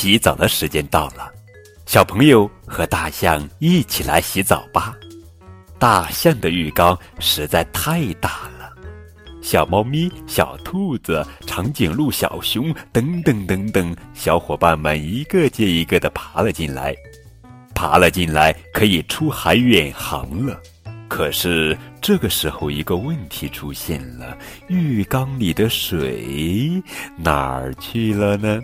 洗澡的时间到了，小朋友和大象一起来洗澡吧。大象的浴缸实在太大了，小猫咪、小兔子、长颈鹿、小熊等等等等，小伙伴们一个接一个的爬了进来，爬了进来可以出海远航了。可是这个时候，一个问题出现了：浴缸里的水哪儿去了呢？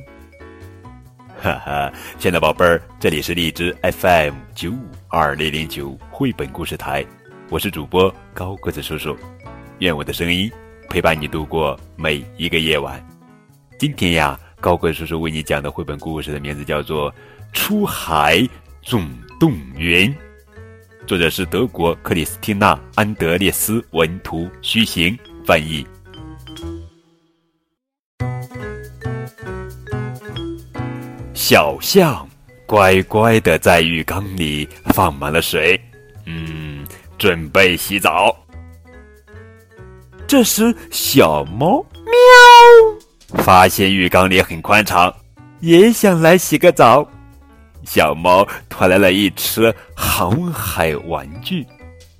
哈哈，亲爱的宝贝儿，这里是荔枝 FM 九五二零零九绘本故事台，我是主播高个子叔叔，愿我的声音陪伴你度过每一个夜晚。今天呀，高个子叔叔为你讲的绘本故事的名字叫做《出海总动员》。作者是德国克里斯蒂娜·安德烈斯文图，徐行翻译。小象乖乖的在浴缸里放满了水，嗯，准备洗澡。这时，小猫喵发现浴缸里很宽敞，也想来洗个澡。小猫拖来了一车航海玩具，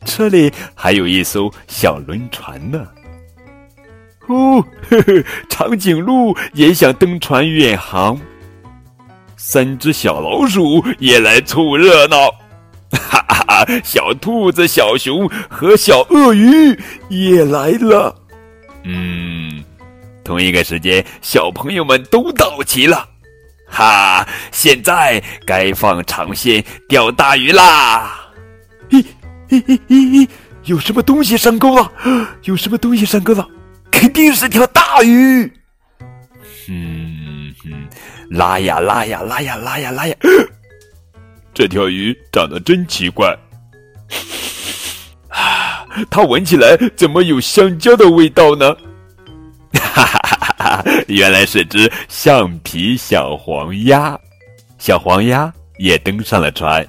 车里还有一艘小轮船呢。哦，呵呵，长颈鹿也想登船远航。三只小老鼠也来凑热闹，哈哈！小兔子、小熊和小鳄鱼也来了。嗯，同一个时间，小朋友们都到齐了。哈！现在该放长线钓大鱼啦！咦咦咦咦咦！有什么东西上钩了？有什么东西上钩了？肯定是条大鱼！嗯，拉呀拉呀拉呀拉呀拉呀！这条鱼长得真奇怪，啊，它闻起来怎么有香蕉的味道呢？哈哈哈哈哈！原来是只橡皮小黄鸭，小黄鸭也登上了船。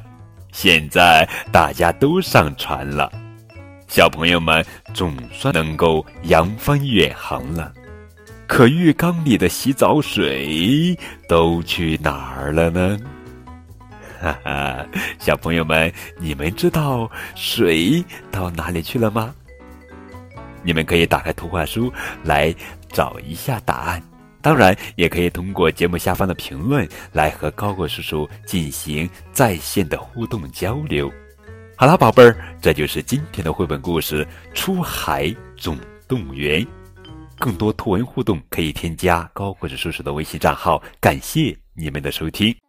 现在大家都上船了，小朋友们总算能够扬帆远航了。可浴缸里的洗澡水都去哪儿了呢？哈哈，小朋友们，你们知道水到哪里去了吗？你们可以打开图画书来找一下答案，当然也可以通过节目下方的评论来和高果叔叔进行在线的互动交流。好了，宝贝儿，这就是今天的绘本故事《出海总动员》。更多图文互动可以添加高个子叔叔的微信账号。感谢你们的收听。